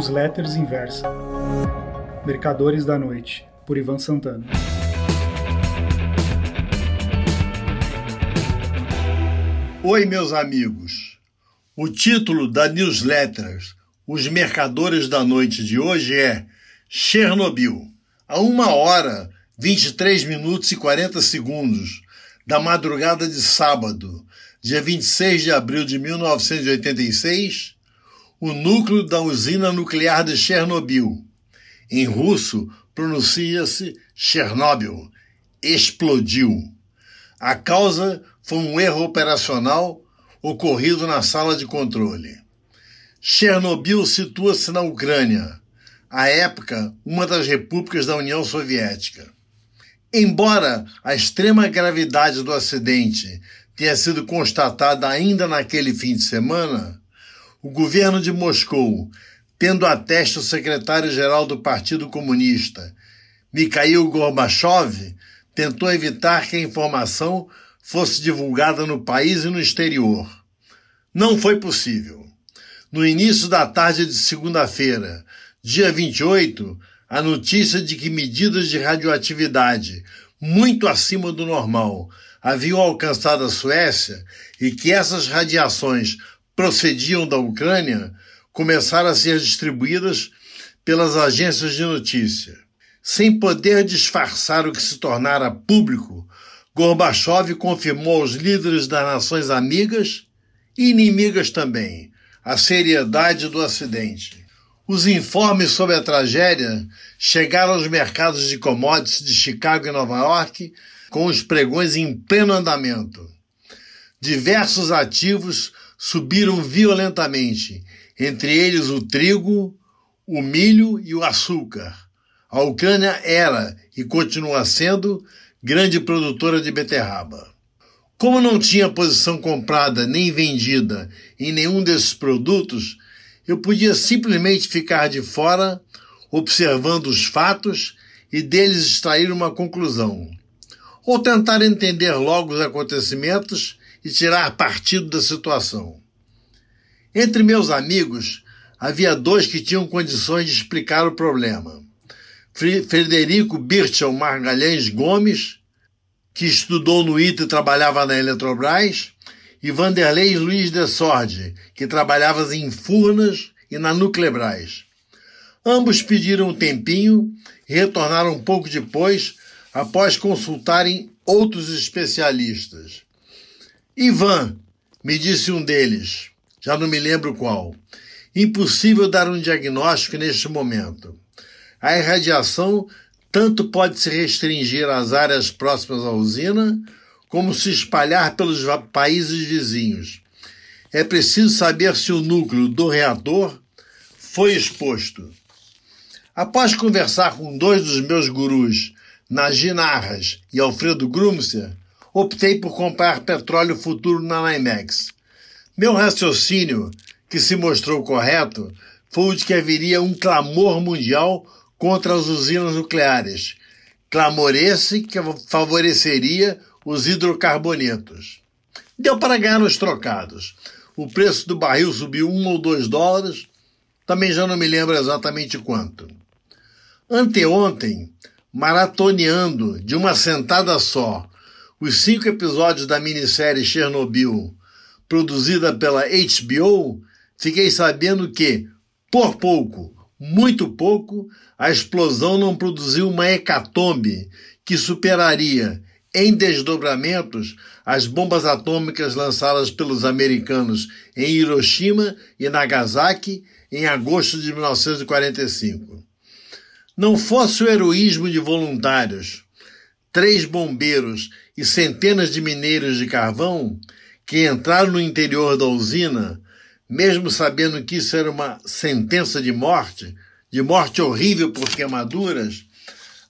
Newsletters Inversa. Mercadores da Noite, por Ivan Santana. Oi, meus amigos. O título da newsletter Os Mercadores da Noite de hoje é Chernobyl. A uma hora, 23 minutos e 40 segundos da madrugada de sábado, dia 26 de abril de 1986, o núcleo da usina nuclear de Chernobyl. Em russo, pronuncia-se Chernobyl. Explodiu. A causa foi um erro operacional ocorrido na sala de controle. Chernobyl situa-se na Ucrânia, à época uma das repúblicas da União Soviética. Embora a extrema gravidade do acidente tenha sido constatada ainda naquele fim de semana, o governo de Moscou, tendo a teste o secretário-geral do Partido Comunista, Mikhail Gorbachev, tentou evitar que a informação fosse divulgada no país e no exterior. Não foi possível. No início da tarde de segunda-feira, dia 28, a notícia de que medidas de radioatividade muito acima do normal haviam alcançado a Suécia e que essas radiações procediam da Ucrânia começaram a ser distribuídas pelas agências de notícia. Sem poder disfarçar o que se tornara público, Gorbachev confirmou aos líderes das nações amigas e inimigas também a seriedade do acidente. Os informes sobre a tragédia chegaram aos mercados de commodities de Chicago e Nova York com os pregões em pleno andamento. Diversos ativos subiram violentamente, entre eles o trigo, o milho e o açúcar. A Ucrânia era e continua sendo grande produtora de beterraba. Como não tinha posição comprada nem vendida em nenhum desses produtos, eu podia simplesmente ficar de fora, observando os fatos e deles extrair uma conclusão. Ou tentar entender logo os acontecimentos e tirar partido da situação. Entre meus amigos, havia dois que tinham condições de explicar o problema. Frederico Birchel Margalhães Gomes, que estudou no ITA e trabalhava na Eletrobras, e Vanderlei Luiz de Sorde, que trabalhava em Furnas e na Nuclebras. Ambos pediram um tempinho e retornaram um pouco depois, após consultarem outros especialistas. Ivan, me disse um deles, já não me lembro qual. Impossível dar um diagnóstico neste momento. A irradiação tanto pode se restringir às áreas próximas à usina, como se espalhar pelos países vizinhos. É preciso saber se o núcleo do reator foi exposto. Após conversar com dois dos meus gurus, Najin Arras e Alfredo Grumser, optei por comprar petróleo futuro na NYMEX. Meu raciocínio, que se mostrou correto, foi o de que haveria um clamor mundial contra as usinas nucleares. Clamor esse que favoreceria os hidrocarbonetos. Deu para ganhar os trocados. O preço do barril subiu um ou dois dólares, também já não me lembro exatamente quanto. Anteontem, maratoneando de uma sentada só os cinco episódios da minissérie Chernobyl, produzida pela HBO, fiquei sabendo que, por pouco, muito pouco, a explosão não produziu uma hecatombe que superaria, em desdobramentos, as bombas atômicas lançadas pelos americanos em Hiroshima e Nagasaki em agosto de 1945. Não fosse o heroísmo de voluntários, três bombeiros e centenas de mineiros de carvão que entraram no interior da usina, mesmo sabendo que isso era uma sentença de morte, de morte horrível por queimaduras,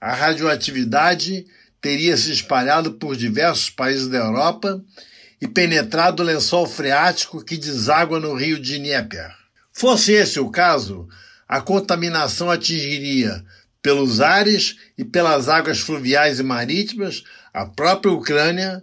a radioatividade teria se espalhado por diversos países da Europa e penetrado o lençol freático que deságua no rio de Dnieper. Fosse esse o caso, a contaminação atingiria pelos ares e pelas águas fluviais e marítimas a própria Ucrânia,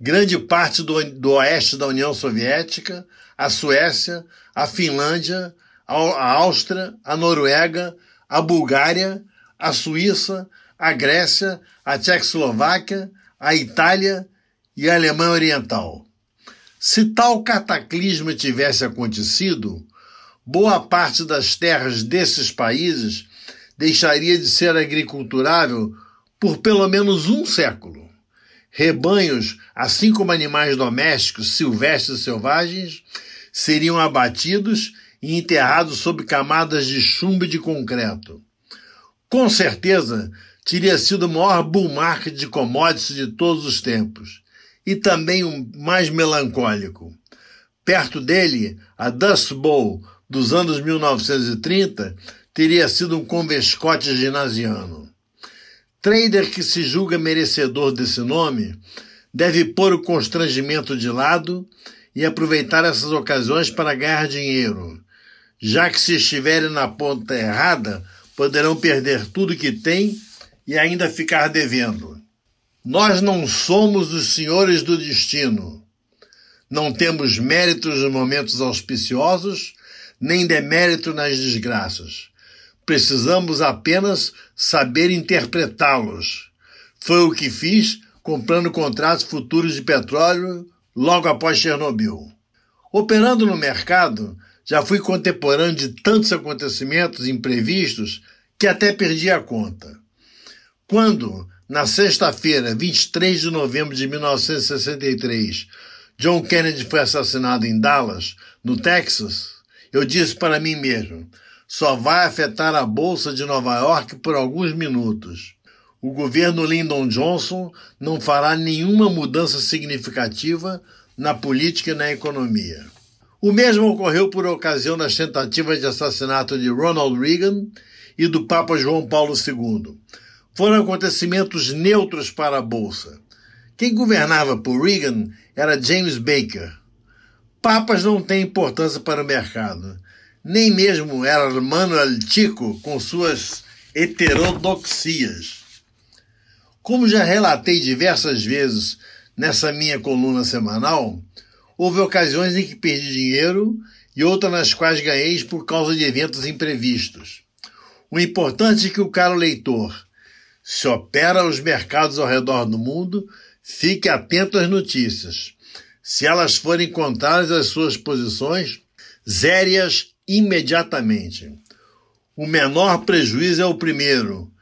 grande parte do, do oeste da União Soviética, a Suécia, a Finlândia, a Áustria, a Noruega, a Bulgária, a Suíça, a Grécia, a Tchecoslováquia, a Itália e a Alemanha Oriental. Se tal cataclisma tivesse acontecido, boa parte das terras desses países deixaria de ser agriculturável por pelo menos um século. Rebanhos, assim como animais domésticos, silvestres e selvagens, seriam abatidos e enterrados sob camadas de chumbo e de concreto. Com certeza, teria sido o maior bull market de commodities de todos os tempos e também o mais melancólico. Perto dele, a Dust Bowl dos anos 1930 teria sido um convescote ginasiano. Trader que se julga merecedor desse nome deve pôr o constrangimento de lado e aproveitar essas ocasiões para ganhar dinheiro, já que se estiverem na ponta errada, poderão perder tudo que têm e ainda ficar devendo. Nós não somos os senhores do destino. Não temos méritos nos momentos auspiciosos, nem demérito nas desgraças. Precisamos apenas saber interpretá-los. Foi o que fiz comprando contratos futuros de petróleo logo após Chernobyl. Operando no mercado, já fui contemporâneo de tantos acontecimentos imprevistos que até perdi a conta. Quando, na sexta-feira, 23 de novembro de 1963, John Kennedy foi assassinado em Dallas, no Texas, eu disse para mim mesmo: só vai afetar a Bolsa de Nova York por alguns minutos. O governo Lyndon Johnson não fará nenhuma mudança significativa na política e na economia. O mesmo ocorreu por ocasião das tentativas de assassinato de Ronald Reagan e do Papa João Paulo II foram acontecimentos neutros para a Bolsa. Quem governava por Reagan era James Baker. Papas não têm importância para o mercado. Nem mesmo era Manuel Chico com suas heterodoxias. Como já relatei diversas vezes nessa minha coluna semanal, houve ocasiões em que perdi dinheiro e outras nas quais ganhei por causa de eventos imprevistos. O importante é que o caro leitor se opera os mercados ao redor do mundo, fique atento às notícias. Se elas forem contrárias às suas posições, zere-as imediatamente. O menor prejuízo é o primeiro,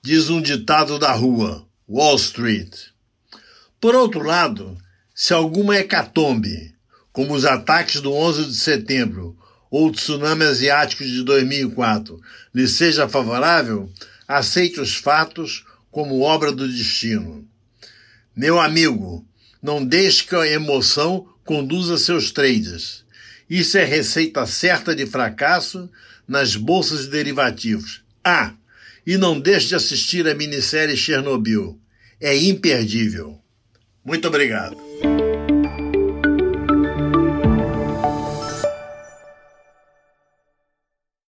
diz um ditado da rua, Wall Street. Por outro lado, se alguma hecatombe, como os ataques do 11 de setembro ou o tsunami asiático de 2004, lhe seja favorável, aceite os fatos como obra do destino. Meu amigo, não deixe que a emoção conduza seus trades. Isso é receita certa de fracasso nas bolsas de derivativos. Ah, e não deixe de assistir a minissérie Chernobyl. É imperdível. Muito obrigado.